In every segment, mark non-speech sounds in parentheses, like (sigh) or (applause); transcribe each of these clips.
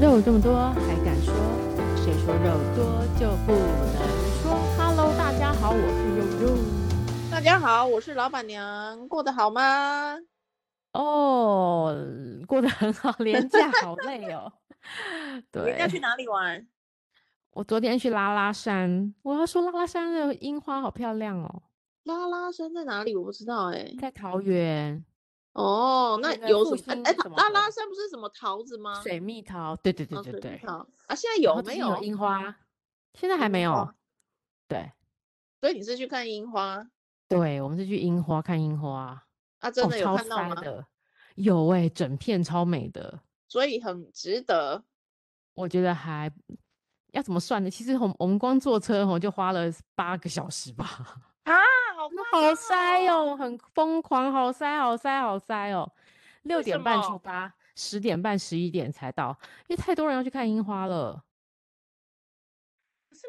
肉这么多还敢说？谁说肉多就不能说？Hello，大家好，我是肉肉。大家好，我是老板娘。过得好吗？哦，过得很好，连假好累哦。(laughs) 对，要去哪里玩？我昨天去拉拉山。我要说，拉拉山的樱花好漂亮哦。拉拉山在哪里？我不知道哎。在桃园。哦，那有什么？哎，拉拉山不是什么桃子吗？水蜜桃，对对对对对。啊，现在有没有樱花？现在还没有。对，所以你是去看樱花？对，我们是去樱花看樱花。啊，真的有看到吗？有哎，整片超美的，所以很值得。我觉得还要怎么算呢？其实我们我们光坐车吼就花了八个小时吧。啊！好好塞哦，很疯狂，好塞，好塞，好塞哦！六点半出发，十点半、十一点才到，因为太多人要去看樱花了。是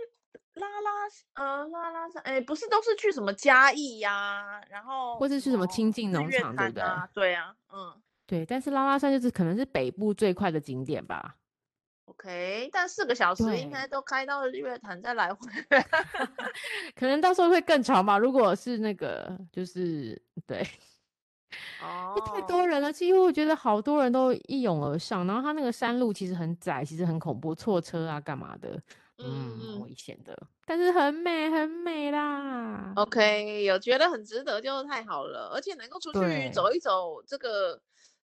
拉拉呃拉拉山，哎，不是都是去什么嘉义呀、啊，然后或者去什么清境农场，对不对？对啊，嗯，对。但是拉拉山就是可能是北部最快的景点吧。OK，但四个小时应该都开到日月潭再来回，(laughs) 可能到时候会更长吧。如果是那个，就是对，(laughs) 哦，太多人了，几乎我觉得好多人都一拥而上。然后他那个山路其实很窄，其实很恐怖，错车啊，干嘛的，嗯，嗯危险的。但是很美，很美啦。OK，有觉得很值得就太好了，而且能够出去走一走，这个。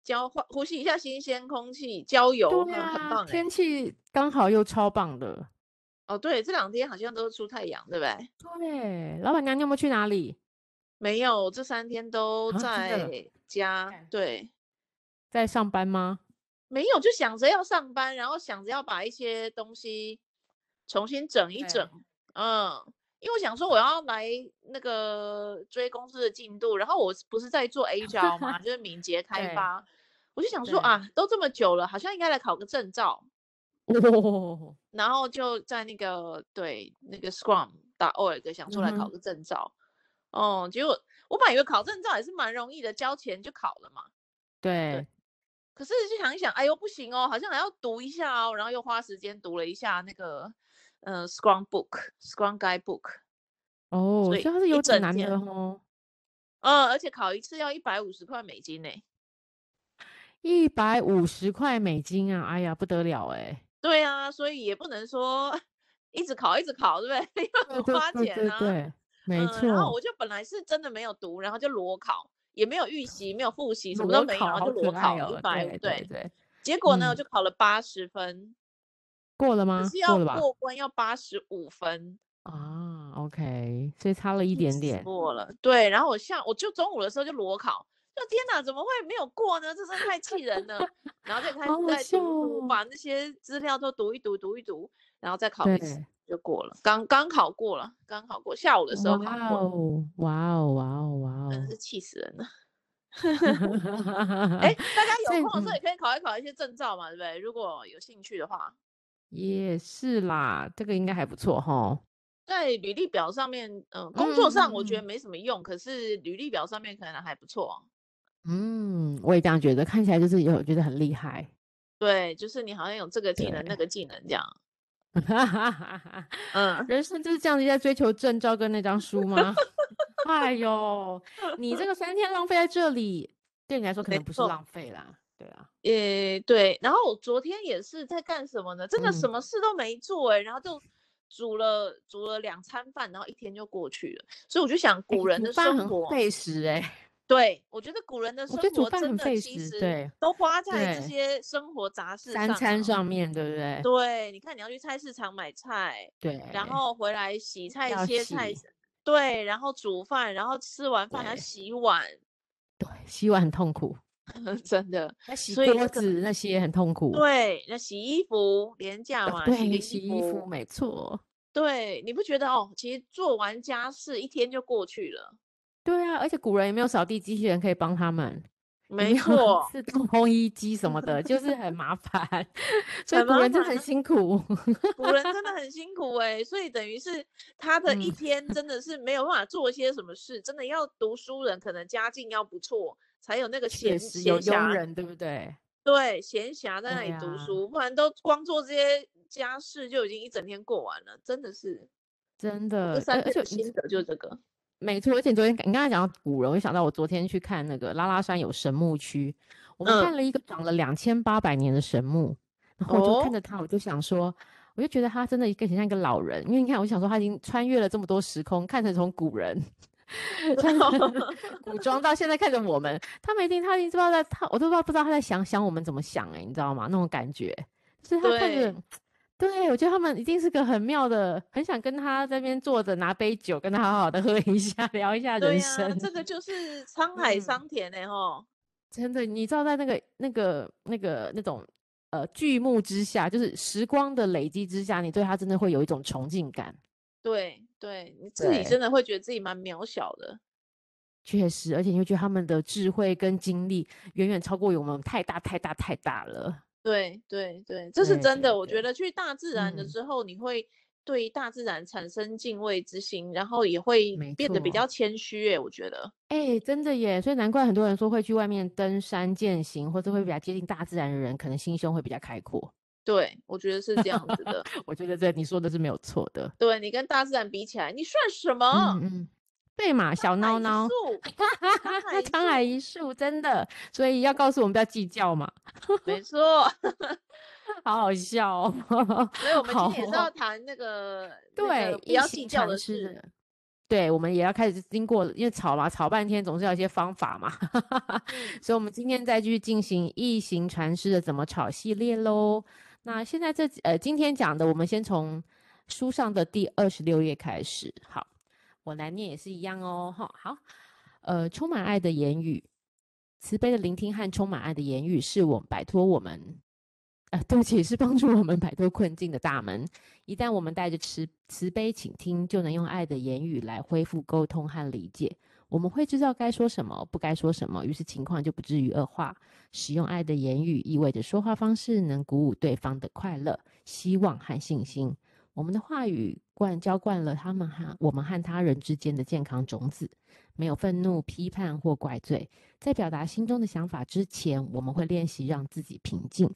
交换呼吸一下新鲜空气，郊游，对啊，很棒。天气刚好又超棒的。哦，对，这两天好像都是出太阳，对不对？对。老板娘，你有没有去哪里？没有，这三天都在家。啊、对，在上班吗？没有，就想着要上班，然后想着要把一些东西重新整一整。嗯，因为我想说我要来那个追公司的进度，然后我不是在做 (laughs) Agile 嘛，就是敏捷开发。我就想说啊，都这么久了，好像应该来考个证照。哦，(laughs) 然后就在那个对那个 Scrum 打 org 想出来考个证照。嗯、哦，结果我本来以为考证照也是蛮容易的，交钱就考了嘛。对，对。可是就想一想，哎呦不行哦，好像还要读一下哦，然后又花时间读了一下那个嗯、呃、Scrum Book，Scrum Guidebook。哦，所以它是有整难的哦。嗯，而且考一次要一百五十块美金呢。一百五十块美金啊！哎呀，不得了哎！对啊，所以也不能说一直考一直考，对不对？(laughs) 因为很花钱啊。对，对，对，对，没错、嗯。然后我就本来是真的没有读，然后就裸考，也没有预习，没有复习，什么都没有，然后就裸考一百五。对对，对。结果呢，我、嗯、就考了八十分，过了吗？是要过关要八十五分啊。OK，所以差了一点点。过了，对。然后我下我就中午的时候就裸考。就天哪，怎么会没有过呢？这真的太气人了。然后就开始在把那些资料都读一读，读一读，然后再考一次就过了。刚刚考过了，刚考过，下午的时候考过。哇哦，哇哦，哇哦，哇哦，真是气死人了。哎、欸，大家有空的时候也可以考一考一些证照嘛，对不对？如果有兴趣的话，也是啦，这个应该还不错哈。在履历表上面，嗯、呃，工作上我觉得没什么用，嗯、可是履历表上面可能还不错。嗯，我也这样觉得，看起来就是有觉得很厉害。对，就是你好像有这个技能、那个技能这样。嗯，人生就是这样子在追求证照跟那张书吗？(laughs) 哎呦，你这个三天浪费在这里，对你来说可能不是浪费啦。对啊，呃，对。然后我昨天也是在干什么呢？真的什么事都没做哎、欸，嗯、然后就煮了煮了两餐饭，然后一天就过去了。所以我就想，古人的生活费时哎。(laughs) 对，我觉得古人的生活真的其实都花在这些生活杂事上，三餐上面对不对？对，你看你要去菜市场买菜，对，然后回来洗菜切菜，对，然后煮饭，然后吃完饭还要洗碗，对，洗碗很痛苦，(laughs) 真的。那洗桌子那些很痛苦，对，那洗衣服廉价嘛，对，洗衣服没错，对，你不觉得哦？其实做完家事一天就过去了。对啊，而且古人也没有扫地机器人可以帮他们，没错，(laughs) 是动烘衣机什么的，就是很麻烦，(laughs) 所以古人真的很辛苦。古人真的很辛苦哎、欸，所以等于是他的一天真的是没有办法做一些什么事，嗯、真的要读书人可能家境要不错，才有那个闲闲暇，有佣人对不对？对，闲暇在那里读书，啊、不然都光做这些家事就已经一整天过完了，真的是，真的。三个心得就是这个，没错。而且昨天你刚才讲到古人，我就想到我昨天去看那个拉拉山有神木区，我们看了一个长了两千八百年的神木，嗯、然后我就看着他，我就想说。哦我就觉得他真的更像一个老人，因为你看，我想说他已经穿越了这么多时空，看成从古人，(laughs) (laughs) 古装到现在看着我们，他们一定他一定不知道在他，我都不知道不知道他在想想我们怎么想哎、欸，你知道吗？那种感觉，就是他看着，对，对我觉得他们一定是个很妙的，很想跟他在那边坐着拿杯酒，跟他好好的喝一下，聊一下人生。这个 (laughs) 就是沧海桑田哎、欸、吼、嗯，真的，你知道在那个那个那个那种。呃，剧目之下，就是时光的累积之下，你对他真的会有一种崇敬感。对，对，你自己真的会觉得自己蛮渺小的。确实，而且你会觉得他们的智慧跟经历远远超过于我们，太大太大太大了。对，对，对，这是真的。我觉得去大自然的时候，你会。对大自然产生敬畏之心，然后也会变得比较谦虚耶。我觉得，哎，真的耶，所以难怪很多人说会去外面登山健行，或者会比较接近大自然的人，可能心胸会比较开阔。对，我觉得是这样子的。我觉得这你说的是没有错的。对，你跟大自然比起来，你算什么？嗯嗯，对嘛，小孬孬。沧海一粟，(laughs) (laughs) 真的。所以要告诉我们不要计较嘛。没 (laughs) 错。好好笑哦！所以我们今天也是要谈那个，对，也要计较的事。对，我们也要开始经过，因为吵嘛，吵半天总是要一些方法嘛。所以，我们今天再继续进行一行禅师的怎么吵系列喽。那现在这呃，今天讲的，我们先从书上的第二十六页开始。好，我来念也是一样哦。哈，好，呃，充满爱的言语，慈悲的聆听和充满爱的言语，是我摆脱我们。啊，对不起，是帮助我们摆脱困境的大门。一旦我们带着慈慈悲倾听，就能用爱的言语来恢复沟通和理解。我们会知道该说什么，不该说什么，于是情况就不至于恶化。使用爱的言语，意味着说话方式能鼓舞对方的快乐、希望和信心。我们的话语灌浇灌了他们和我们和他人之间的健康种子。没有愤怒、批判或怪罪，在表达心中的想法之前，我们会练习让自己平静，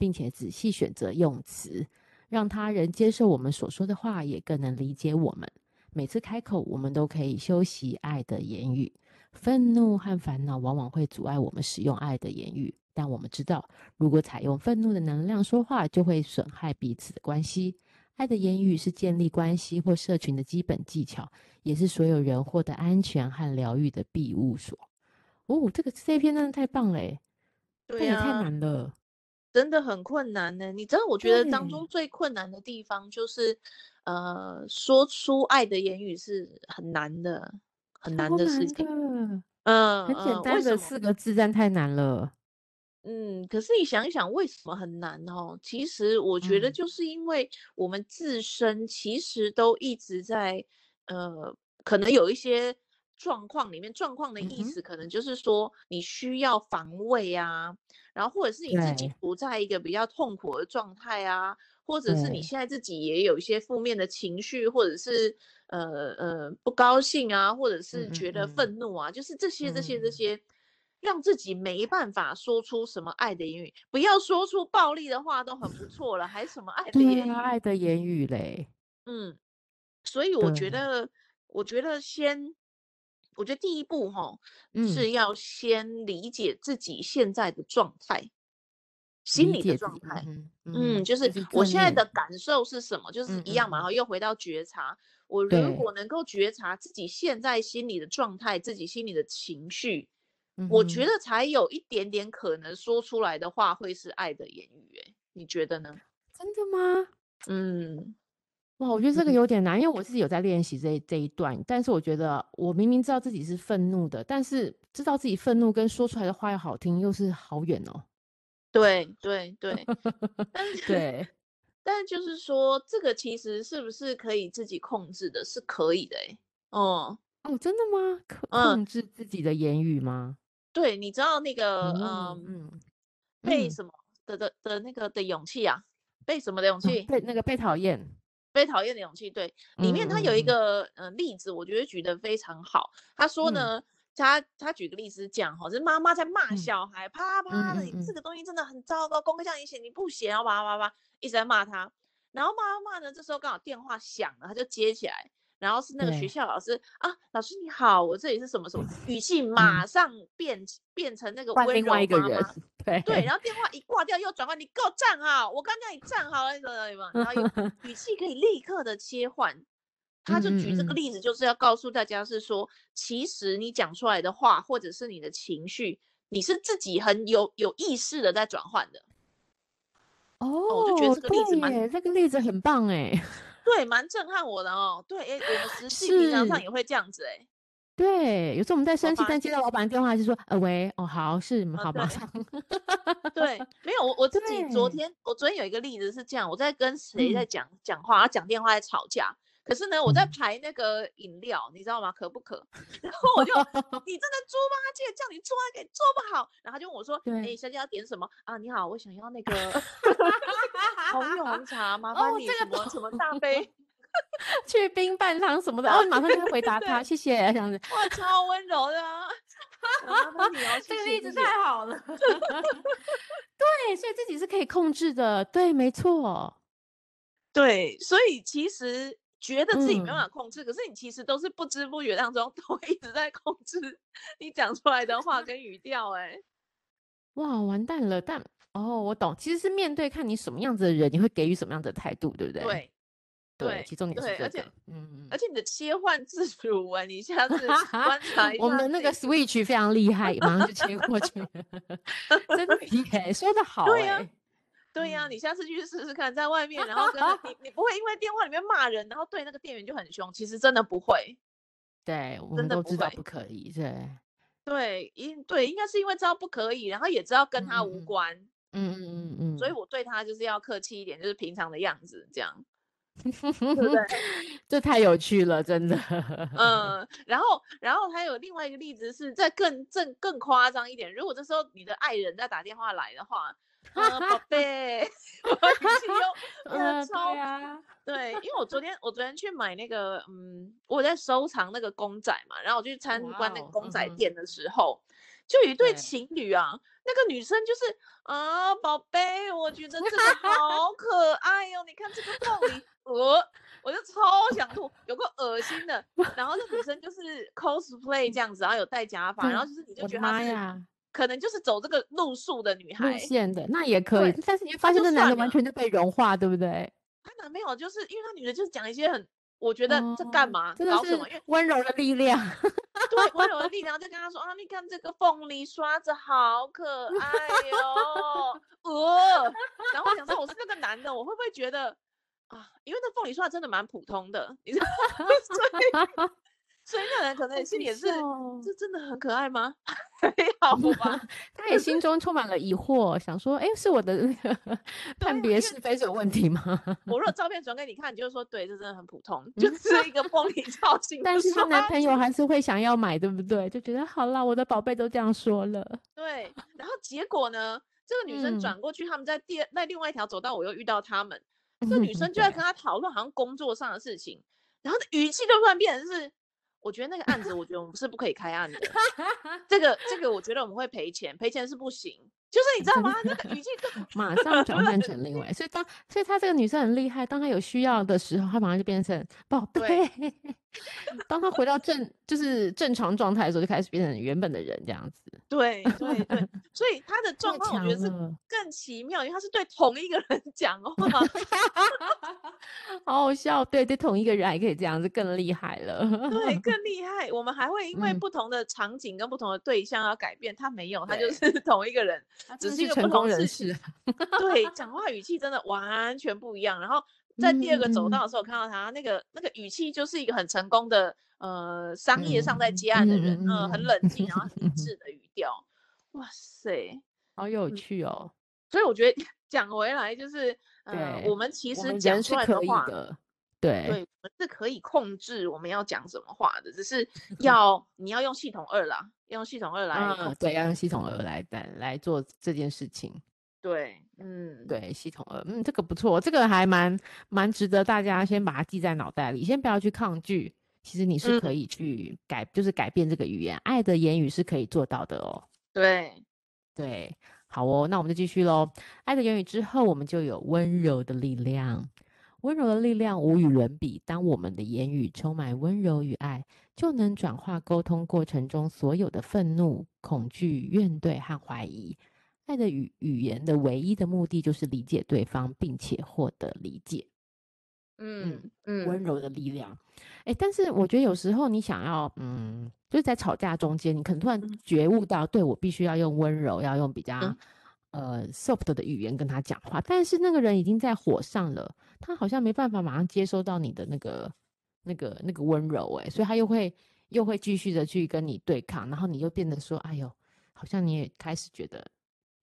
并且仔细选择用词，让他人接受我们所说的话，也更能理解我们。每次开口，我们都可以修习爱的言语。愤怒和烦恼往往会阻碍我们使用爱的言语，但我们知道，如果采用愤怒的能量说话，就会损害彼此的关系。爱的言语是建立关系或社群的基本技巧。也是所有人获得安全和疗愈的庇护所。哦，这个这一篇真的太棒了，对呀、啊，太难了，真的很困难呢。你知道，我觉得当中最困难的地方就是，呃，说出爱的言语是很难的，很难的事情。嗯，很简单的四个字，但太难了。嗯，可是你想一想，为什么很难哦？其实我觉得，就是因为我们自身其实都一直在。呃，可能有一些状况里面，状况的意思可能就是说你需要防卫啊，然后或者是你自己处在一个比较痛苦的状态啊，或者是你现在自己也有一些负面的情绪，或者是呃呃不高兴啊，或者是觉得愤怒啊，就是这些这些这些，让自己没办法说出什么爱的言语，不要说出暴力的话都很不 (laughs) 错了，还什么爱的言语？爱的言语嘞，嗯。所以我觉得，我觉得先，我觉得第一步哈，是要先理解自己现在的状态，心理的状态。嗯，就是我现在的感受是什么，就是一样嘛。然后又回到觉察，我如果能够觉察自己现在心理的状态，自己心里的情绪，我觉得才有一点点可能说出来的话会是爱的言语。哎，你觉得呢？真的吗？嗯。哇，我觉得这个有点难，因为我自己有在练习这这一段，但是我觉得我明明知道自己是愤怒的，但是知道自己愤怒跟说出来的话要好听，又是好远哦。对对对，但 (laughs) 是对，但就是说，这个其实是不是可以自己控制的？是可以的，哎，哦哦，真的吗？可控制自己的言语吗？嗯、对，你知道那个，嗯嗯，被什么的的的那个的勇气啊？被什么的勇气？被那个被讨厌。被讨厌的勇气，对，里面他有一个嗯、呃、例子，我觉得举得非常好。他说呢，他他举个例子讲哈，是妈妈在骂小孩，嗯、啪啪的，这个东西真的很糟糕，功课叫你写你不写，然后啪啪啪一直在骂他，然后骂骂呢，这时候刚好电话响了，他就接起来。然后是那个学校老师啊，老师你好，我这里是什么什么，语气马上变、嗯、变成那个温柔妈妈，对对，然后电话一挂掉又转换，你给我站好，我刚叫你站好了，然后有 (laughs) 语气可以立刻的切换，他就举这个例子，就是要告诉大家是说，其实你讲出来的话或者是你的情绪，你是自己很有有意识的在转换的。哦，我就觉得这个例子蛮，这个例子很棒哎。对，蛮震撼我的哦。对，哎，我们 (laughs) 实际平常上也会这样子哎。对，有时候我们在生气，但接到老板电话就说：“呃，喂，哦，好，是，好，马上。” (laughs) 对，没有，我我自己昨天，我昨天有一个例子是这样，我在跟谁在讲讲话，讲电话在吵架。可是呢，我在排那个饮料，你知道吗？可不可？(laughs) 然后我就，你真的猪八戒，叫你做给做不好，然后他就问我说：“哎，小姐要点什么啊？你好，我想要那个 (laughs) 红茶，麻烦你什么什么大杯，(laughs) 去冰半汤什么的。”哦，马上就会回答他，谢谢这样子。哇，超温柔的，(laughs) 这个例子太好了。对，所以自己是可以控制的，对，没错。对，所以其实。觉得自己没办法控制，嗯、可是你其实都是不知不觉当中都一直在控制你讲出来的话跟语调。哎，(laughs) 哇，完蛋了！但哦，我懂，其实是面对看你什么样子的人，你会给予什么样的态度，对不对？对，对，其中也是这个。而且，嗯，而且你的切换自主啊，你下次观 (laughs) 察一下。我们的那个 switch 非常厉害，马上就切过去，(laughs) 真的 (laughs) 厉害，说的好，对呀。对呀、啊，你下次去试试看，在外面，然后跟你，你不会因为电话里面骂人，然后对那个店员就很凶。其实真的不会，对，我们都知道不可以，对，对，应对应该是因为知道不可以，然后也知道跟他无关，嗯嗯嗯嗯，所以我对他就是要客气一点，就是平常的样子这样，对不对？(laughs) 这太有趣了，真的。嗯，然后，然后还有另外一个例子是在更正更夸张一点，如果这时候你的爱人在打电话来的话。啊，宝贝，(laughs) 我超啊，对，因为我昨天我昨天去买那个，嗯，我在收藏那个公仔嘛，然后我去参观那个公仔店的时候，就有一对情侣啊，那个女生就是啊，宝贝，我觉得这个 (laughs) 好可爱哟，你看这个凤梨，呃，我就超想吐，有个恶心的，然后那女生就是 cosplay 这样子，然后有戴假发，然后就是你就觉得她是。可能就是走这个路数的女孩路线的，那也可以。但是你会发现，那男的完全就被融化，对不对？他男朋友就是因为他女的，就是讲一些很，我觉得这干嘛？真的是温柔的力量。对，温柔的力量就跟他说啊，你看这个凤梨刷子好可爱哟，(laughs) 呃。然后我想说，我是那个男的，我会不会觉得啊？因为那凤梨刷真的蛮普通的，你知道吗？(laughs) 所以那人可能心里也是，这真的很可爱吗？(laughs) 还好吧，(laughs) 他也心中充满了疑惑，想说，哎，是我的那个 (laughs) 判别是非是有问题吗？我如果照片转给你看，你就说，对，这真的很普通，就是一个玻璃造型。但是他男朋友还是会想要买，对不对？就觉得好啦，我的宝贝都这样说了。对，然后结果呢，这个女生转过去，他们在第二那另外一条走道，我又遇到他们，这个女生就在跟他讨论好像工作上的事情，然后语气就突然变成是。我觉得那个案子，我觉得我们是不可以开案的。这个这个，我觉得我们会赔钱，赔钱是不行。就是你知道吗？(laughs) 那个语气 (laughs) 马上转换成另外，所以当所以她这个女生很厉害，当她有需要的时候，她马上就变成宝贝。(laughs) 当她回到正就是正常状态的时候，就开始变成原本的人这样子。对对对，所以她的状况我觉得是更奇妙，因为她是对同一个人讲话。好好笑，对对，同一个人还可以这样子，更厉害了。对，更厉害。我们还会因为不同的场景跟不同的对象要改变，他没有，她就是同一个人。只是一个不同人士，对，讲话语气真的完全不一样。然后在第二个走道的时候，看到他那个那个语气，就是一个很成功的呃商业上在接案的人，嗯，很冷静然后很理智的语调。哇塞，好有趣哦！所以我觉得讲回来就是，呃，我们其实讲出来的话，对，对，我们是可以控制我们要讲什么话的，只是 (laughs) 要你要用系统二啦。用系统二来，嗯，对，要用系统二来来来做这件事情。对，嗯，对，系统二，嗯，这个不错，这个还蛮蛮值得大家先把它记在脑袋里，先不要去抗拒，其实你是可以去改，嗯、就是改变这个语言。爱的言语是可以做到的哦。对，对，好哦，那我们就继续喽。爱的言语之后，我们就有温柔的力量。温柔的力量无与伦比。当我们的言语充满温柔与爱，就能转化沟通过程中所有的愤怒、恐惧、怨怼和怀疑。爱的语语言的唯一的目的就是理解对方，并且获得理解。嗯嗯，温柔的力量。哎，但是我觉得有时候你想要，嗯，就是在吵架中间，你可能突然觉悟到，对，我必须要用温柔，要用比较、嗯、呃 soft 的语言跟他讲话。但是那个人已经在火上了，他好像没办法马上接收到你的那个那个那个温柔，哎，所以他又会又会继续的去跟你对抗，然后你又变得说，哎呦，好像你也开始觉得。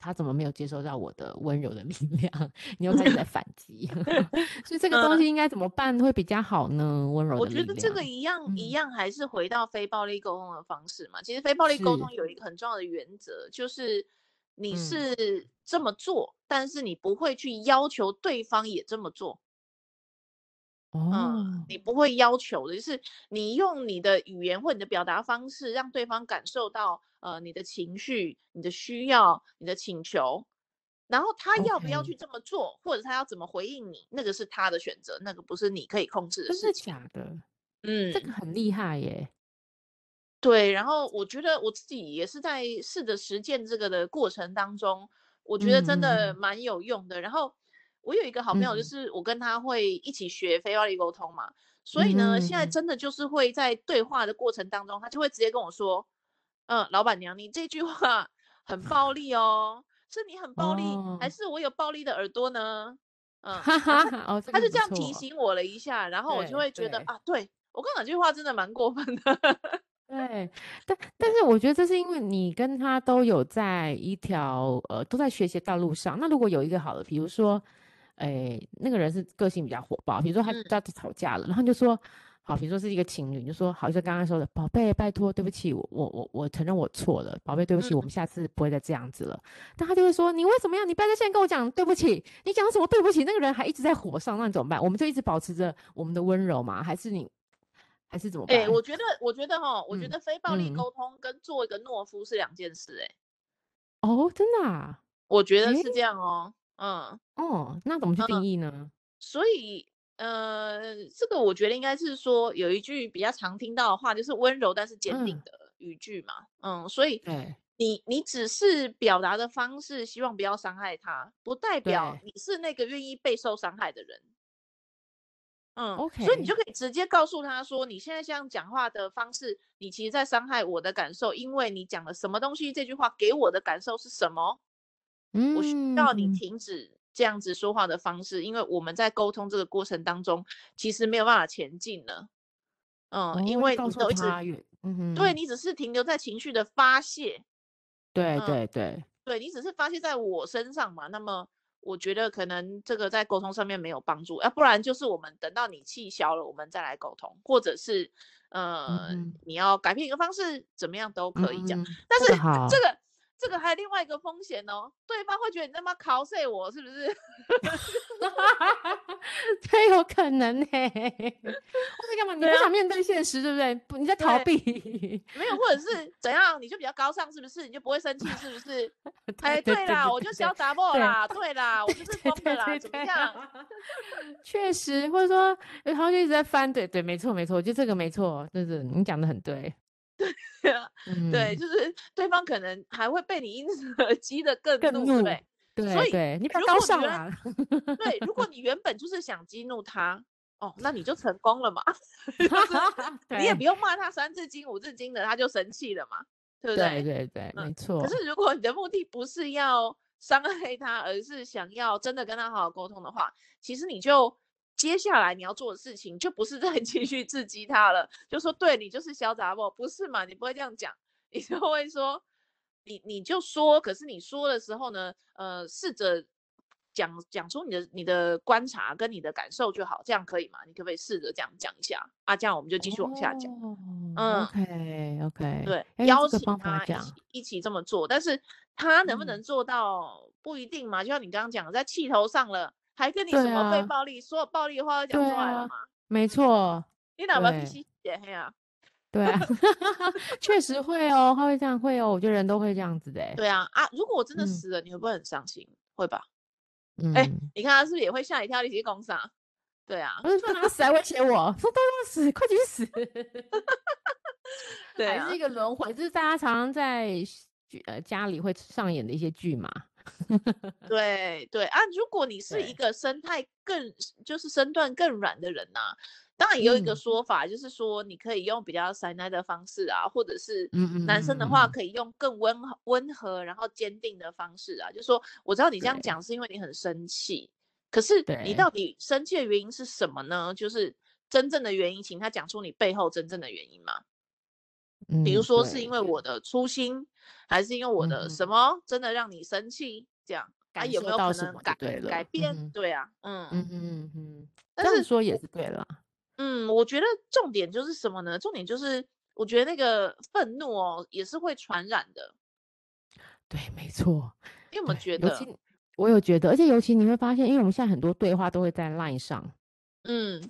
他怎么没有接收到我的温柔的力量？你又开始在反击 (laughs) (laughs) 所以这个东西应该怎么办会比较好呢？温柔的力量，我觉得这个一样、嗯、一样还是回到非暴力沟通的方式嘛。其实非暴力沟通有一个很重要的原则，就是你是这么做、嗯，但是你不会去要求对方也这么做。哦、嗯，你不会要求的，就是你用你的语言或你的表达方式，让对方感受到。呃，你的情绪、你的需要、你的请求，然后他要不要去这么做.或者他要怎么回应你，那个是他的选择，那个不是你可以控制的事情。真的假的？嗯，这个很厉害耶。对，然后我觉得我自己也是在试着实践这个的过程当中，我觉得真的蛮有用的。嗯、然后我有一个好朋友，就是我跟他会一起学非暴力沟通嘛、嗯，所以呢，现在真的就是会在对话的过程当中，他就会直接跟我说。嗯，老板娘，你这句话 (laughs) 很暴力哦，是你很暴力，哦、还是我有暴力的耳朵呢？嗯，哈哈，哦，他就这样提醒我了一下，然后我就会觉得啊，对我刚刚那句话真的蛮过分的。(laughs) 对，但但是我觉得这是因为你跟他都有在一条呃都在学习道路上。那如果有一个好的，比如说，哎，那个人是个性比较火爆，比如说他他吵架了，嗯、然后就说。好，比如说是一个情侣，就说好，像刚刚说的，宝贝，拜托，对不起，我我我我承认我错了，宝贝，对不起，我们下次不会再这样子了。嗯、但他就会说，你为什么要？你不要在现在跟我讲对不起，你讲什么对不起？那个人还一直在火上，那你怎么办？我们就一直保持着我们的温柔嘛？还是你，还是怎么办？哎、欸，我觉得，我觉得哈，我觉得非暴力沟通跟做一个懦夫是两件事、欸。哎、嗯，哦，真的啊？我觉得是这样哦。欸、嗯，哦，那怎么去定义呢？嗯、所以。呃，这个我觉得应该是说有一句比较常听到的话，就是温柔但是坚定的语句嘛。嗯，嗯，所以你你只是表达的方式，希望不要伤害他，不代表你是那个愿意备受伤害的人。嗯，OK，所以你就可以直接告诉他说，你现在这样讲话的方式，你其实在伤害我的感受，因为你讲了什么东西，这句话给我的感受是什么？嗯，我需要你停止。这样子说话的方式，因为我们在沟通这个过程当中，其实没有办法前进了。嗯，哦、因为你都一直，嗯哼，对，你只是停留在情绪的发泄。对对对，嗯、对你只是发泄在我身上嘛。那么我觉得可能这个在沟通上面没有帮助，要、啊、不然就是我们等到你气消了，我们再来沟通，或者是呃、嗯，你要改变一个方式，怎么样都可以讲。嗯、但是这个。(laughs) 这个还有另外一个风险哦，对方会觉得你他妈考碎我是不是？(laughs) 这有可能呢。我在干嘛？你不想面对现实，对不对？不，你在逃避。没有，或者是怎样？你就比较高尚，是不是？你就不会生气，是不是？(laughs) 哎，对啦，我就潇洒不啦，对啦，我就是疯的啦，怎么样？(laughs) 确实，或者说，然后就一直在翻，对对，没错没错，我觉得这个没错，就是你讲的很对。(laughs) 对啊，对，就是对方可能还会被你因此而 (laughs) 激得更怒，更怒对，对，所以对你比较高尚啊。对，如果你原本就是想激怒他，哦，那你就成功了嘛。(laughs) 你也不用骂他三字经五字经的，他就生气了嘛，对不对？对对对，没错。可是如果你的目的不是要伤害他，而是想要真的跟他好好沟通的话，其实你就。接下来你要做的事情就不是再 (laughs) 继续刺激他了，就说对你就是小杂货，不是嘛？你不会这样讲，你就会说，你你就说，可是你说的时候呢，呃，试着讲讲出你的你的观察跟你的感受就好，这样可以吗？你可不可以试着这样讲一下啊？这样我们就继续往下讲。Oh, 嗯，OK OK，对，邀请他一起一起这么做，但是他能不能做到不一定嘛？就像你刚刚讲，在气头上了。还跟你什么被暴力、啊，所有暴力的话都讲出来了吗？没错，你哪门脾气也黑啊？对啊，(laughs) 确实会哦，他会这样会哦，我觉得人都会这样子的。对啊啊！如果我真的死了，嗯、你会不会很伤心？会吧？哎、嗯，你看他是不是也会吓一跳？你去公啥？对啊，我就说他死来威胁我说都要死，快去死！(laughs) 对、啊，还是一个轮回，就是大家常常在呃家里会上演的一些剧嘛。(laughs) 对对啊，如果你是一个生态更就是身段更软的人呐、啊。当然也有一个说法，嗯、就是说你可以用比较塞奶的方式啊，或者是男生的话可以用更温温和然后坚定的方式啊。就是说我知道你这样讲是因为你很生气，可是你到底生气的原因是什么呢？就是真正的原因，请他讲出你背后真正的原因嘛。比如说是因为我的粗心，还是因为我的什么真的让你生气？这样啊，有没有可能改改变？对啊，嗯嗯嗯嗯，但是说也是对了。嗯，我觉得重点就是什么呢？重点就是，我觉得那个愤怒哦，也是会传染的。对，没错。你有没有觉得？我有觉得，而且尤其你会发现，因为我们现在很多对话都会在 LINE 上，嗯，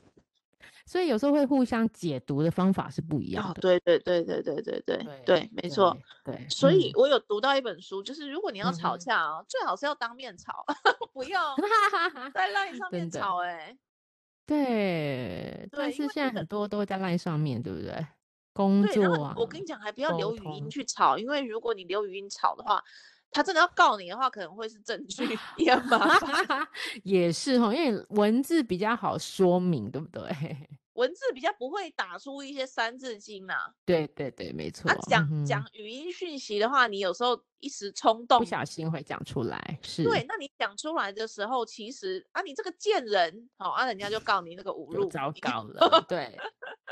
所以有时候会互相解读的方法是不一样的。哦、对对对对对对对对，没错。对，对所以我有读到一本书，就是如果你要吵架啊、哦嗯，最好是要当面吵，(laughs) 不要 (laughs) 在 LINE 上面吵、欸，哎。对，但是现在很多都会在 LINE 上面，对不对？工作啊，我跟你讲，还不要留语音去吵，因为如果你留语音吵的话，他真的要告你的话，可能会是证据 (laughs) 也麻烦。也是哈，因为文字比较好说明，对不对？文字比较不会打出一些三字经呐、啊。对对对，没错。啊、讲、嗯、讲语音讯息的话，你有时候一时冲动，不小心会讲出来。是。对，那你讲出来的时候，其实啊，你这个贱人，好、哦、啊，人家就告你那个侮辱，糟糕了。对，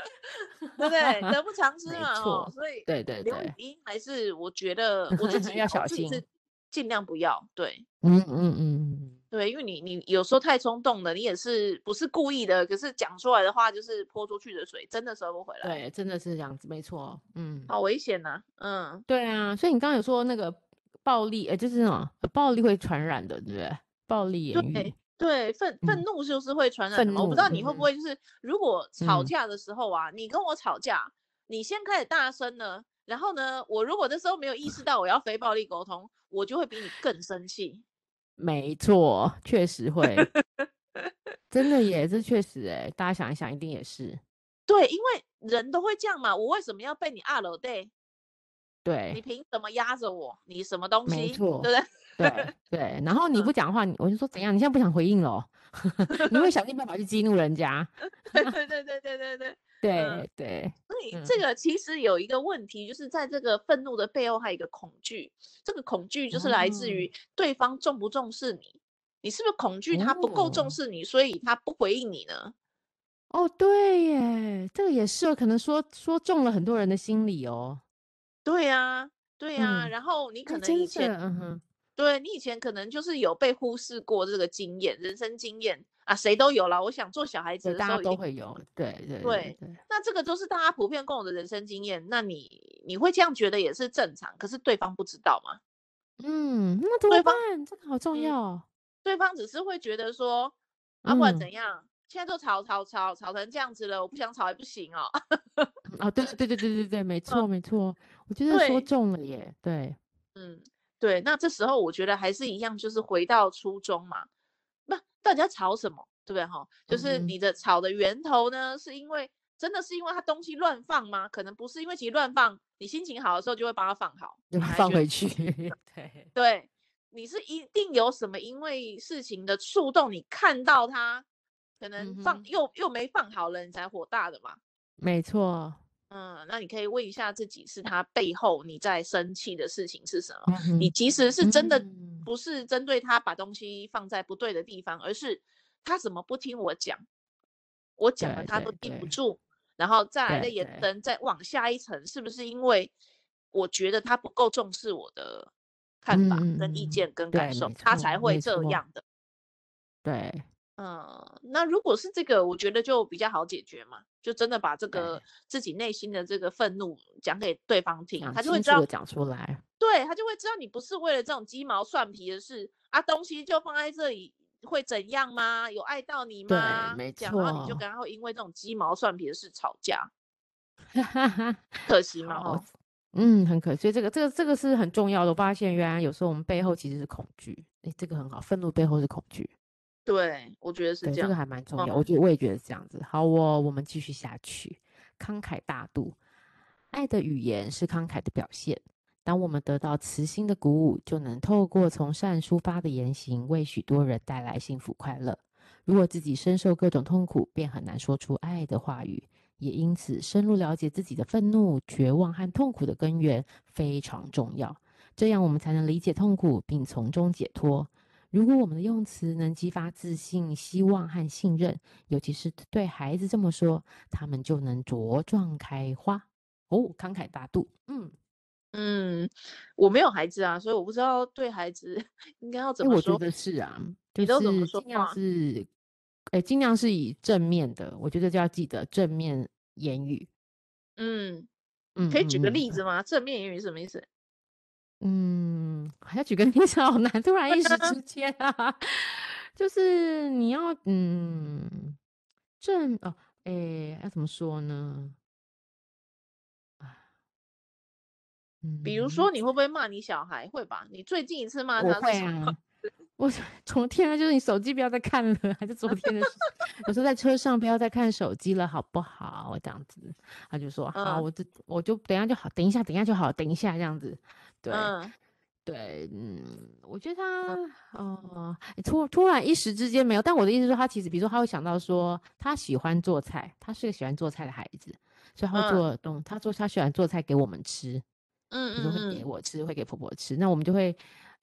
(laughs) 对不对？得不偿 (laughs) 失嘛。哦，所以对对对，留语音还是我觉得我自 (laughs) 己要小心，尽量不要。对，嗯嗯嗯。对，因为你你有时候太冲动了，你也是不是故意的，可是讲出来的话就是泼出去的水，真的收不回来。对，真的是这样子，没错。嗯，好危险呐、啊。嗯，对啊，所以你刚刚有说那个暴力，哎，就是那种暴力会传染的，对不对？暴力言语。对，对，愤愤怒就是会传染的。我不知道你会不会就是，如果吵架的时候啊、嗯，你跟我吵架，你先开始大声呢，然后呢，我如果那时候没有意识到我要非暴力沟通，我就会比你更生气。没错，确实会，(laughs) 真的耶，这确实哎，大家想一想，一定也是。对，因为人都会这样嘛，我为什么要被你二楼对？对，你凭什么压着我？你什么东西？没错，对不对？对对，然后 (laughs) 你不讲话，我就说怎样？你现在不想回应了？(laughs) 你会想尽办法去激怒人家？对对对对对对对。对、嗯、对，所以这个其实有一个问题，就是在这个愤怒的背后还有一个恐惧，这个恐惧就是来自于对方重不重视你，嗯、你是不是恐惧他不够重视你，哦，所以他不回应你呢？哦，对耶，这个也是有可能说说中了很多人的心理哦。对呀，啊，对呀，啊嗯，然后你可能以前，嗯哼。对，你以前可能就是有被忽视过这个经验，人生经验啊，谁都有了。我想做小孩子的时候，大家都会有。对对对，对，那这个都是大家普遍共有的人生经验。那你你会这样觉得也是正常，可是对方不知道吗？嗯，那怎么办？这个好重要，嗯。对方只是会觉得说，啊，不管怎样，嗯，现在都吵吵吵吵成这样子了，我不想吵也不行哦。啊，对对对对对对对，没 (laughs) 错，嗯，没错，我觉得说中了耶。对，嗯。对，那这时候我觉得还是一样，就是回到初衷嘛。不，大家吵什么，对不对哈？就是你的吵的源头呢，是因为真的是因为他东西乱放吗？可能不是，因为其实乱放，你心情好的时候就会把它放好，放回去。对对，你是一定有什么因为事情的触动，你看到它可能放又又没放好了，你才火大的嘛。没错。嗯，那你可以问一下自己，是他背后你在生气的事情是什么？嗯、你其实是真的不是针对他把东西放在不对的地方，嗯、而是他怎么不听我讲？我讲了他都记不住，然后再来的延伸，再往下一层，是不是因为我觉得他不够重视我的看法、跟意见、跟感受，他才会这样的？对。嗯，那如果是这个，我觉得就比较好解决嘛，就真的把这个自己内心的这个愤怒讲给对方听，他就会知道讲出来，对，他就会知道你不是为了这种鸡毛蒜皮的事啊，东西就放在这里，会怎样吗？有爱到你吗？对，没错。然后你就跟他会因为这种鸡毛蒜皮的事吵架，(laughs) 可惜吗？嗯，很可惜。所以这个这个这个是很重要的。我发现原来有时候我们背后其实是恐惧。哎，这个很好，愤怒背后是恐惧。对，我觉得是这样。这个还蛮重要。嗯、我觉得我也觉得是这样子。好哦，我们继续下去。慷慨大度，爱的语言是慷慨的表现。当我们得到慈心的鼓舞，就能透过从善出发的言行，为许多人带来幸福快乐。如果自己深受各种痛苦，便很难说出爱的话语。也因此，深入了解自己的愤怒、绝望和痛苦的根源非常重要。这样，我们才能理解痛苦，并从中解脱。如果我们的用词能激发自信、希望和信任，尤其是对孩子这么说，他们就能茁壮开花。哦，慷慨大度，嗯。嗯，我没有孩子啊，所以我不知道对孩子 (laughs) 应该要怎么说。我觉得是啊，就是、你都怎么说话？尽量是，哎，尽量是以正面的。我觉得就要记得正面言语。嗯嗯，可以举个例子吗？嗯、正面言语什么意思？嗯，还要举个例子好难，突然一时之间啊，(laughs) 就是你要嗯正哦，哎，要怎么说呢？比如说，你会不会骂你小孩？会吧？你最近一次骂他 (laughs) 我会啊。我昨天啊，就是你手机不要再看了，还是昨天的事。我说在车上不要再看手机了，好不好？这样子，他就说好，嗯、我就我就等一下就好，等一下，等一下就好，等一下这样子。对，嗯、对，嗯，我觉得他，哦、呃，突突然一时之间没有。但我的意思是说，他其实，比如说，他会想到说，他喜欢做菜，他是个喜欢做菜的孩子，所以他会做东，嗯、他做他喜欢做菜给我们吃。嗯，比如会给我吃，会给婆婆吃，那我们就会，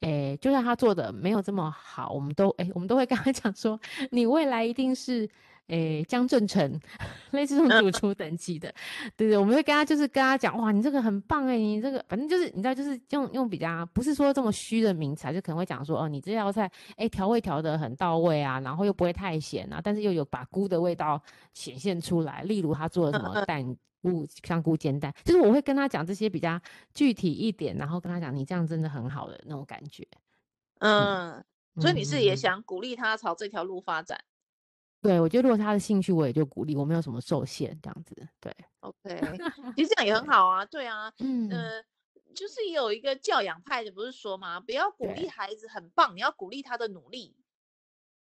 诶，就算他做的没有这么好，我们都，诶，我们都会跟他讲说，(laughs) 你未来一定是，诶，江正成，(laughs) 类似这种主厨等级的，对对，我们会跟他，就是跟他讲，哇，你这个很棒诶，你这个反正就是你知道，就是用用比较不是说这么虚的名词，就可能会讲说，哦，你这道菜，诶，调味调得很到位啊，然后又不会太咸啊，但是又有把菇的味道显现出来，例如他做的什么蛋。菇香菇煎蛋，就是我会跟他讲这些比较具体一点，然后跟他讲你这样真的很好的那种感觉。嗯，嗯，所以你是也想鼓励他朝这条路发展？对，我觉得如果他的兴趣，我也就鼓励，我没有什么受限这样子。对，OK，其实这样也很好啊。对啊，(laughs) 嗯，呃，就是有一个教养派的不是说吗？不要鼓励孩子很棒，你要鼓励他的努力。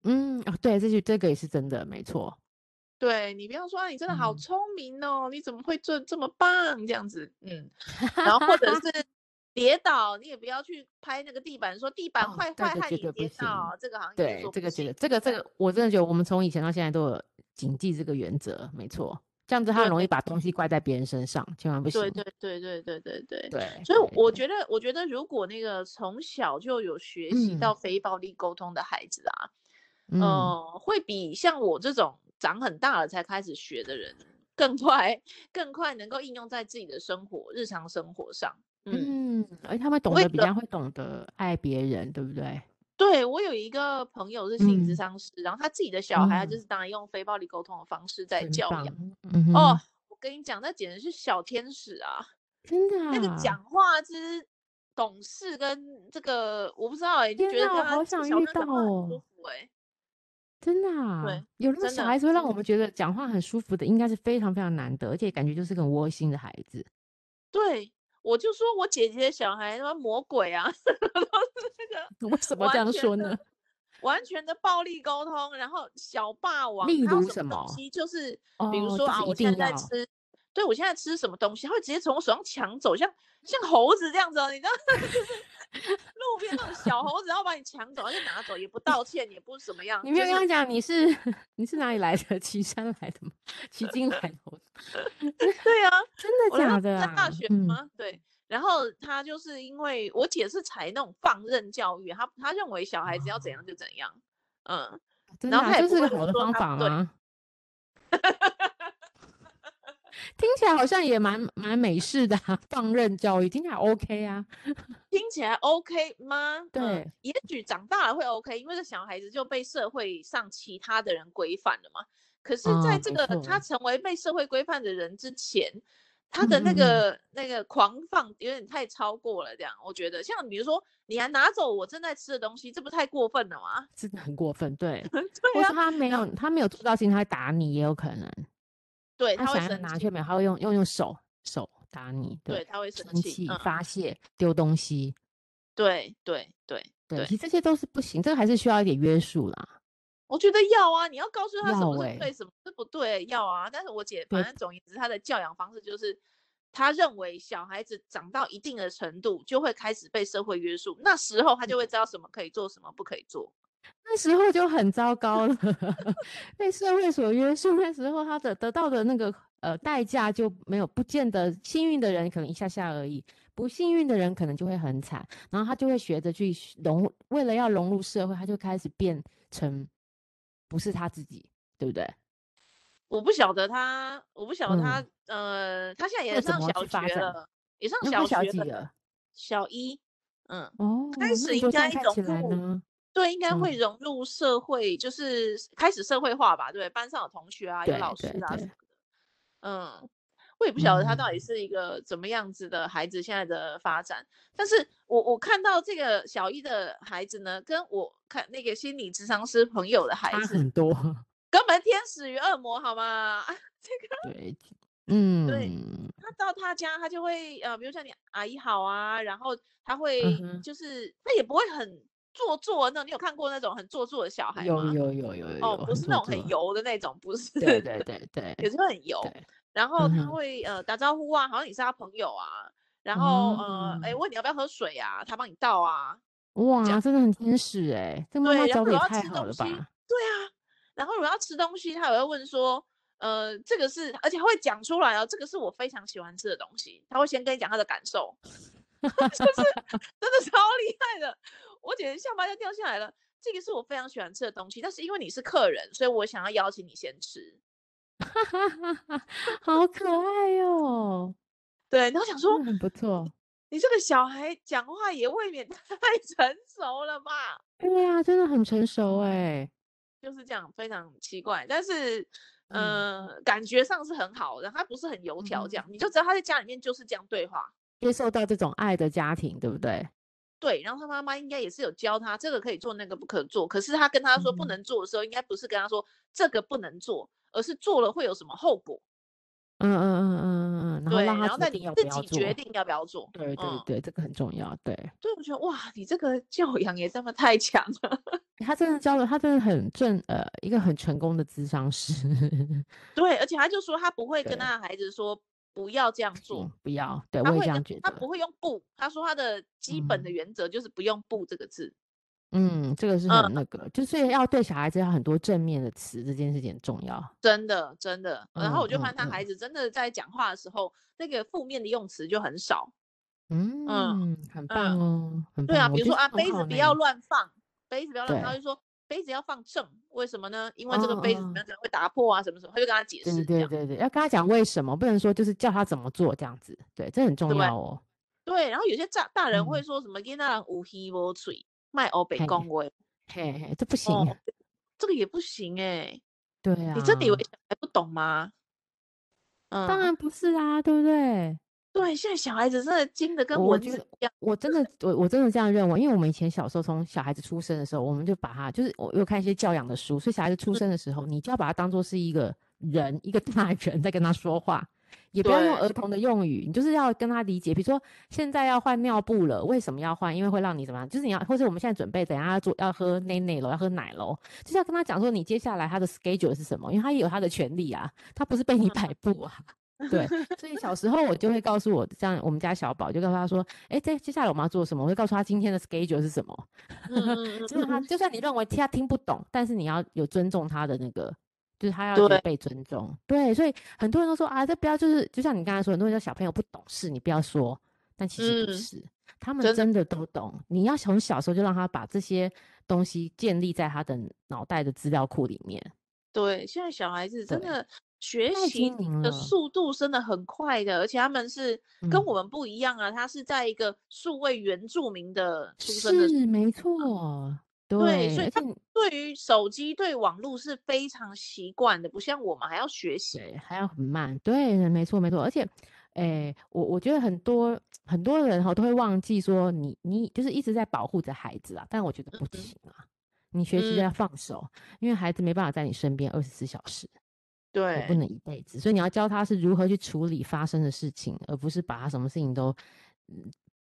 嗯，哦，对，这句这个也是真的，没错。对，你不要说你真的好聪明哦，嗯、你怎么会做这么棒这样子？嗯，然后或者是跌倒，你也不要去拍那个地板，说地板坏坏害你跌倒，这个好像对，这个觉得这个这个，我真的觉得我们从以前到现在都有谨记这个原则，没错，这样子他很容易把东西怪在别人身上，千万不行。对对对对对对对对，所以我觉得，我觉得如果那个从小就有学习到非暴力沟通的孩子啊，嗯，呃、会比像我这种。长很大了才开始学的人更快，更快能够应用在自己的生活、日常生活上。嗯，而他们懂得比较会懂得爱别人，对不对？对，我有一个朋友是心理咨商师，嗯、然后他自己的小孩就是当然用非暴力沟通的方式在教养。嗯、哦，我跟你讲，那简直是小天使啊！真的、啊，那个讲话之懂事跟这个我不知道哎、欸，就觉得他好想遇到哦，舒服哎。真的啊，对，有那么小孩子会让我们觉得讲话很舒服的，应该是非常非常难得，而且感觉就是个窝心的孩子。对，我就说我姐姐的小孩他妈魔鬼啊，(laughs) 都是那个 (laughs) 为什么这样说呢？完全的暴力沟通，然后小霸王，例如什么东西，就是比如说啊，我现在在吃，对我现在吃什么东西，他会直接从我手上抢走，像像猴子这样子，你知道。(laughs) 路边那种小猴子，然后把你抢走，就拿走，也不道歉，也不什么样。你没有跟他讲你是 (laughs) 你是哪里来的？(laughs) 岐山来的吗？旗津来的？对啊，真的假的？在大学吗？对。然后他就是因为我姐是采那种放任教育，他他认为小孩子要怎样就怎样。嗯，然后他也是个好的方法吗？听起来好像也蛮蛮美式的，啊，放任教育听起来 OK 啊？(laughs) 听起来 OK 吗？对，嗯，也许长大了会 OK，因为这小孩子就被社会上其他的人规范了嘛。可是，在这个，哦，他成为被社会规范的人之前，他的那个那个狂放有点太超过了。这样，我觉得，像比如说，你还拿走我正在吃的东西，这不太过分了吗？真的很过分，对。(laughs) 对或是他没有他没有做到事情，他打你也有可能。对，他想要拿却没有，他会用用用手手打你。对，对他会生气、嗯、发泄、丢东西。对对对对，其实这些都是不行，这个还是需要一点约束啦。我觉得要啊，你要告诉他什么是对，欸、什么是不对，要啊。但是我姐反正总言之，她的教养方式就是，她认为小孩子长到一定的程度，就会开始被社会约束，那时候他就会知道什么可以做，什么不可以做。那时候就很糟糕了，(laughs) 被社会所约束。那时候他的得到的那个呃代价就没有，不见得幸运的人可能一下下而已，不幸运的人可能就会很惨。然后他就会学着去融，为了要融入社会，他就开始变成。不是他自己，对不对？我不晓得他，我不晓得他，嗯、呃，他现在也上小学了，也上小学了，小一，嗯，哦，开始应该融入，对，应该会融入社会，嗯、就是开始社会化吧，对，班上有同学啊，有老师啊什么的，嗯。我也不晓得他到底是一个怎么样子的孩子，现在的发展。嗯、但是我我看到这个小一的孩子呢，跟我看那个心理咨商师朋友的孩子很多，(laughs) 根本天使与恶魔，好吗？(laughs) 这个。对，嗯，对，他到他家，他就会呃，比如说你阿姨好啊，然后他会就是、嗯、他也不会很做作，那你有看过那种很做作的小孩吗？有有有有有，哦，不是那种很油的那种，不是，对对对对，也是会很油。然后他会、嗯、呃打招呼啊，好像你是他朋友啊。然后、嗯、呃，哎，问你要不要喝水啊，他帮你倒啊。哇，真的很天使哎，这妈妈教的也太好了吧？对啊。然后如果要吃东西，他也会问说，呃，这个是，而且他会讲出来哦，这个是我非常喜欢吃的东西。他会先跟你讲他的感受，(laughs) 就是真的超厉害的。我简直下巴要掉下来了。这个是我非常喜欢吃的东西，但是因为你是客人，所以我想要邀请你先吃。哈哈哈哈好可爱哟、哦！对，然后想说很不错你，你这个小孩讲话也未免 (laughs) 太成熟了吧？对啊，真的很成熟哎，就是这样，非常奇怪。但是，嗯、呃，感觉上是很好的，他不是很油条这样，嗯、你就知道他在家里面就是这样对话，接受到这种爱的家庭，对不对？对，然后他妈妈应该也是有教他这个可以做，那个不可做。可是他跟他说不能做的时候，嗯、应该不是跟他说这个不能做。而是做了会有什么后果？嗯嗯嗯嗯嗯嗯，对，然后在你自己决定要不要做。对对对，这个很重要。对，对我觉得哇，你这个教养也这么太强了。他真的教了，他真的很正，呃，一个很成功的咨商师。对，而且他就说他不会跟他的孩子说不要这样做，不要。对，我也这样觉得。他不会用不，他说他的基本的原则就是不用不这个字。嗯，这个是很那个，嗯、就是要对小孩子要很多正面的词，这件事情很重要。真的，真的。然后我就发现他孩子真的在讲话的时候，那个负面的用词就很少。嗯嗯，很棒哦，嗯、很棒。对啊，比如说啊，杯子不要乱放，杯子不要乱放，他就说杯子要放正，为什么呢？因为这个杯子可能会打破啊，什么什么，他就跟他解释。对对对对，要跟他讲为什么，不能说就是叫他怎么做这样子。对，这很重要哦。对，然后有些大大人会说什么“囡仔人有耳无嘴，卖欧北讲话”。嘿嘿，这不行，哦，这个也不行哎。对啊，你真的以为小孩不懂吗？嗯，当然不是啊，对不对？对，现在小孩子真的精的跟蚊子一样。我，我真的，我我真的这样认为，因为我们以前小时候，从小孩子出生的时候，我们就把他，就是我有看一些教养的书，所以小孩子出生的时候，你就要把他当做是一个人，一个大人 (laughs) 在跟他说话。也不要用儿童的用语，你就是要跟他理解。比如说，现在要换尿布了，为什么要换？因为会让你怎么样？就是你要，或者我们现在准备等下要做要喝奶奶了，要喝奶喽，就是要跟他讲说，你接下来他的 schedule 是什么？因为他也有他的权利啊，他不是被你摆布啊。(laughs) 对，所以小时候我就会告诉我，像我们家小宝，就告诉他说，哎，这接下来我们要做什么？我会告诉他今天的 schedule 是什么。(laughs) 就是他，就算你认为他听不懂，但是你要有尊重他的那个。就是他要被尊重，对，对，所以很多人都说啊，这不要就是，就像你刚才说，很多人说小朋友不懂事，你不要说，但其实不是，嗯、他们真的都懂。你要从小时候就让他把这些东西建立在他的脑袋的资料库里面。对，现在小孩子真的学习的速度真的很快的，而且他们是跟我们不一样啊，嗯、他是在一个数位原住民的出生的，是没错。对，对，所以他对于手机、对网络是非常习惯的，不像我们还要学习，还要很慢。对，没错，没错。而且，哎，我我觉得很多很多人哈都会忘记说你你就是一直在保护着孩子啊，但我觉得不行啊，嗯、你学习要放手，嗯、因为孩子没办法在你身边二十四小时，对，不能一辈子，所以你要教他是如何去处理发生的事情，而不是把他什么事情都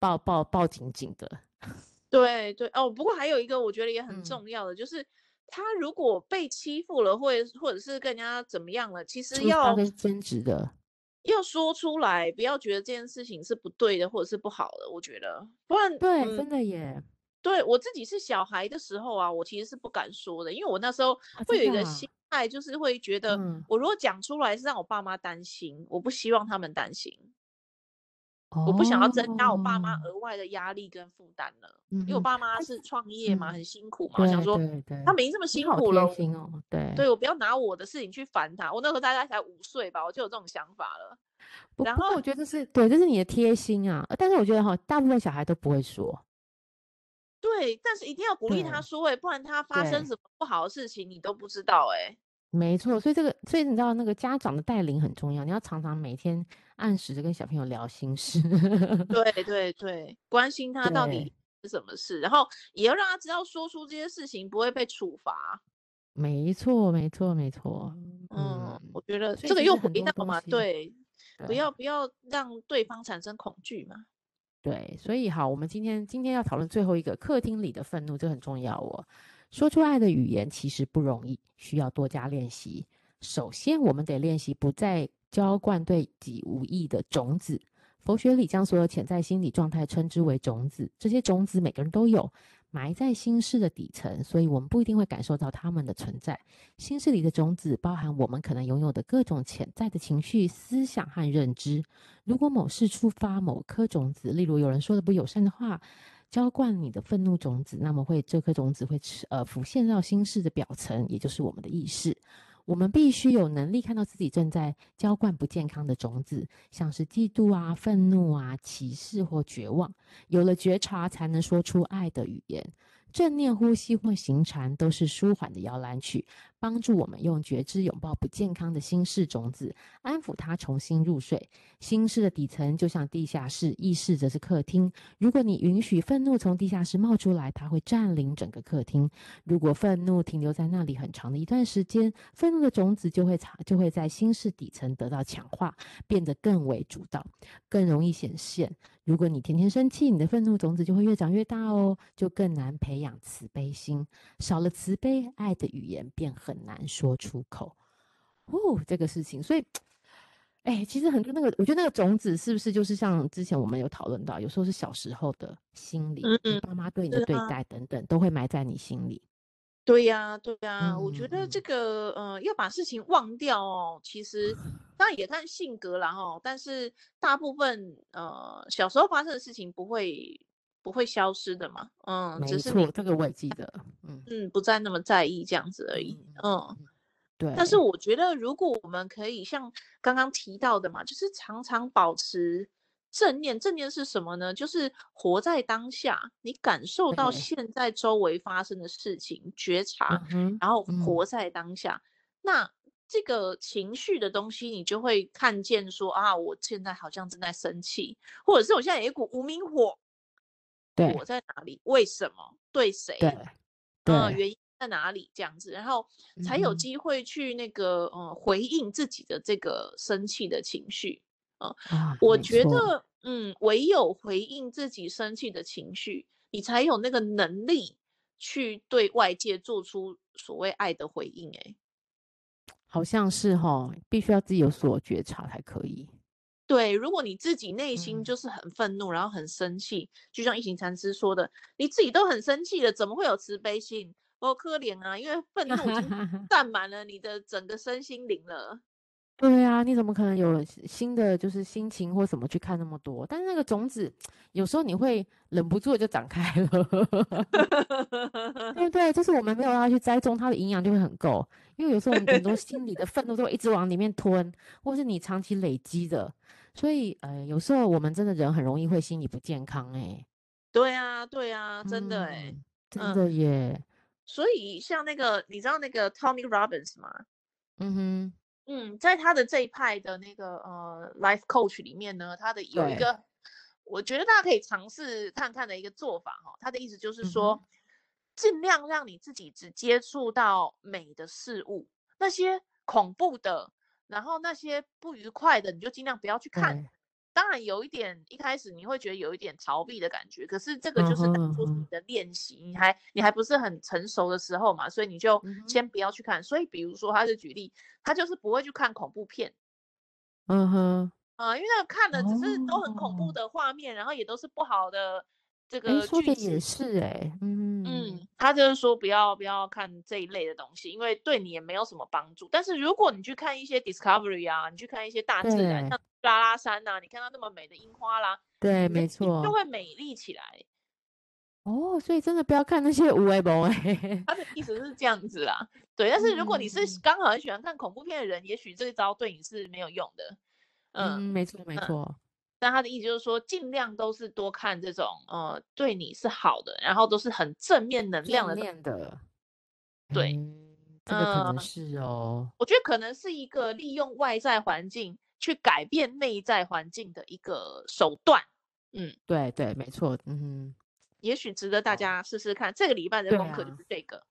抱抱抱紧紧的。(laughs) 对对哦，不过还有一个我觉得也很重要的，嗯、就是他如果被欺负了，或者或者是跟人家怎么样了，其实要跟争执的。要说出来，不要觉得这件事情是不对的，或者是不好的。我觉得，不然对，嗯、真的耶。对我自己是小孩的时候啊，我其实是不敢说的，因为我那时候会有一个心态，就是会觉得，我如果讲出来是让我爸妈担心，嗯、我不希望他们担心。我不想要增加我爸妈额外的压力跟负担了，因为我爸妈是创业嘛，很辛苦嘛，我想说他没这么辛苦了，对，对我不要拿我的事情去烦他。我那时候大概才五岁吧，我就有这种想法了。然后我觉得是对，这是你的贴心啊。但是我觉得哈，大部分小孩都不会说。对，但是一定要鼓励他说，哎，不然他发生什么不好的事情你都不知道，哎。没错，所以这个，所以你知道那个家长的带领很重要，你要常常每天按时的跟小朋友聊心事，对对对，关心他到底是什么事，然后也要让他知道说出这些事情不会被处罚。没错，没错，没错。嗯，嗯我觉得这个又回到嘛，对，对不要不要让对方产生恐惧嘛。对，所以好，我们今天今天要讨论最后一个客厅里的愤怒，这很重要哦。说出爱的语言其实不容易，需要多加练习。首先，我们得练习不再浇灌对己无益的种子。佛学里将所有潜在心理状态称之为种子，这些种子每个人都有。埋在心事的底层，所以我们不一定会感受到他们的存在。心事里的种子包含我们可能拥有的各种潜在的情绪、思想和认知。如果某事触发某颗种子，例如有人说的不友善的话，浇灌你的愤怒种子，那么会这颗种子会呃浮现到心事的表层，也就是我们的意识。我们必须有能力看到自己正在浇灌不健康的种子，像是嫉妒啊、愤怒啊、歧视或绝望。有了觉察，才能说出爱的语言。正念呼吸或行禅都是舒缓的摇篮曲，帮助我们用觉知拥抱不健康的心事种子，安抚它重新入睡。心室的底层就像地下室，意识则是客厅。如果你允许愤怒从地下室冒出来，它会占领整个客厅。如果愤怒停留在那里很长的一段时间，愤怒的种子就会就会在心室底层得到强化，变得更为主导，更容易显现。如果你天天生气，你的愤怒种子就会越长越大哦，就更难培养慈悲心。少了慈悲，爱的语言便很难说出口。哦，这个事情，所以，哎，其实很多那个，我觉得那个种子是不是就是像之前我们有讨论到，有时候是小时候的心理，嗯爸妈对你的对待等等，啊、都会埋在你心里。对呀、啊，对呀、啊，嗯、我觉得这个，呃，要把事情忘掉哦，其实 (laughs) 当然也看性格啦哦，但是大部分，呃，小时候发生的事情不会不会消失的嘛，嗯，没错，只是你这个我也记得，嗯嗯，不再那么在意这样子而已，嗯，嗯对。但是我觉得，如果我们可以像刚刚提到的嘛，就是常常保持。正念，正念是什么呢？就是活在当下，你感受到现在周围发生的事情，觉察，嗯、然后活在当下。嗯、那这个情绪的东西，你就会看见说啊，我现在好像正在生气，或者是我现在有一股无名火，对火在哪里？为什么？对谁？对，对、呃，原因在哪里？这样子，然后才有机会去那个呃回应自己的这个生气的情绪。嗯，啊、我觉得，嗯，唯有回应自己生气的情绪，你才有那个能力去对外界做出所谓爱的回应。哎，好像是哈，必须要自己有所觉察才可以。对，如果你自己内心就是很愤怒，嗯、然后很生气，就像一行禅师说的，你自己都很生气了，怎么会有慈悲心？哦，可怜啊，因为愤怒已经 (laughs) 占满了你的整个身心灵了。对啊，你怎么可能有新的就是心情或什么去看那么多？但是那个种子，有时候你会忍不住就长开了，(laughs) 对不对？就是我们没有让它去栽种，它的营养就会很够。因为有时候我们很多 (laughs) 心里的愤怒都会一直往里面吞，或是你长期累积的，所以呃，有时候我们真的人很容易会心理不健康哎、欸。对啊，对啊，真的哎、真的耶、嗯。所以像那个，你知道那个 Tommy Robbins 吗？嗯哼。嗯，在他的这一派的那个呃 life coach 里面呢，他的有一个，我觉得大家可以尝试看看的一个做法哈。他的意思就是说，嗯、尽量让你自己只接触到美的事物，那些恐怖的，然后那些不愉快的，你就尽量不要去看。当然有一点，一开始你会觉得有一点逃避的感觉，可是这个就是当初你的练习，你还你还不是很成熟的时候嘛，所以你就先不要去看。所以比如说，他是举例，他就是不会去看恐怖片，嗯哼，啊，因为那看的只是都很恐怖的画面，然后也都是不好的。这个说的也是哎、欸，嗯嗯，他就是说不要不要看这一类的东西，因为对你也没有什么帮助。但是如果你去看一些 Discovery 啊，你去看一些大自然，像拉拉山呐、啊，你看到那么美的樱花啦，对，没错，就会美丽起来。哦，所以真的不要看那些无为博哎，他的意思是这样子啦。对，但是如果你是刚好很喜欢看恐怖片的人，嗯、也许这一招对你是没有用的。嗯，嗯没错没错。嗯但他的意思就是说，尽量都是多看这种，呃，对你是好的，然后都是很正面能量的。正面的，对，嗯、这个可能是哦、呃。我觉得可能是一个利用外在环境去改变内在环境的一个手段。嗯，对对，没错。嗯，也许值得大家试试看。这个礼拜的功课就是这个。啊、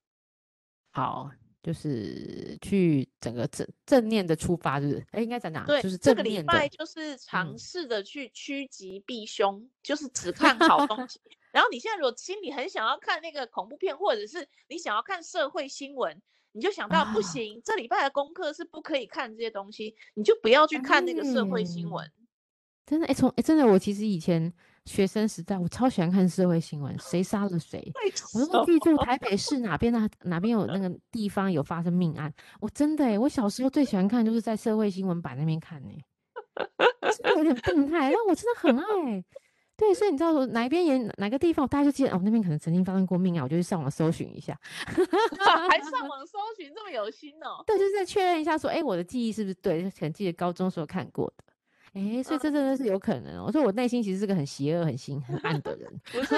好。就是去整个正正念的出发，就是哎，应该在哪？对，就是这个礼拜就是尝试的去趋吉避凶，嗯、就是只 (laughs) 看好东西。然后你现在如果心里很想要看那个恐怖片，或者是你想要看社会新闻，你就想到、啊、不行，这礼拜的功课是不可以看这些东西，你就不要去看那个社会新闻。哎、真的哎，从哎真的，我其实以前。学生时代，我超喜欢看社会新闻，谁杀了谁，我都记住台北市哪边的哪边有那个地方有发生命案。我真的哎，我小时候最喜欢看就是在社会新闻版那边看呢，(laughs) 有点病态？但我真的很爱。对，所以你知道说哪一边演哪个地方，大家就记得哦，那边可能曾经发生过命案，我就去上网搜寻一下，(laughs) 还上网搜寻这么有心哦。(laughs) 对，就是在确认一下说，哎，我的记忆是不是对？可能记得高中时候看过的。哎、欸，所以这真的是有可能哦。我说我内心其实是个很邪恶、很心很暗的人，不是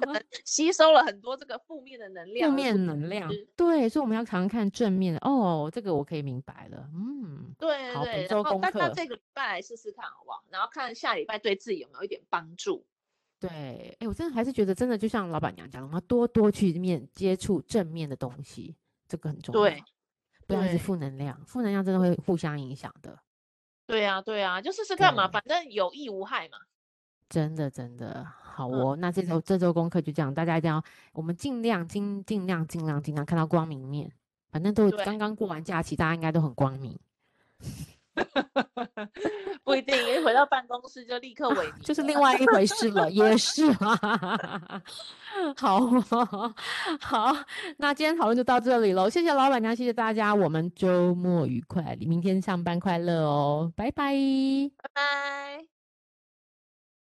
可能 (laughs) 吸收了很多这个负面的能量。负面能量，对，所以我们要常常看正面的。哦，这个我可以明白了。嗯，对，好，本周功课。那这个礼拜来试试看好不好？然后看下礼拜对自己有没有一点帮助。对，哎、欸，我真的还是觉得，真的就像老板娘讲的，我们要多多去面接触正面的东西，这个很重要。对，不要是负能量，负能量真的会互相影响的。对呀、啊，对呀、啊，就试试看嘛，反正有益无害嘛。真的，真的好哦。嗯、那这周这周功课就这样，大家一定要我们尽量尽尽量尽量尽量看到光明面。反正都刚刚过完假期，大家应该都很光明。(laughs) 不一定，一回到办公室就立刻萎靡、啊，就是另外一回事了，也是啊。(laughs) 好好，那今天讨论就到这里喽，谢谢老板娘，谢谢大家，我们周末愉快，明天上班快乐哦，拜拜，拜拜。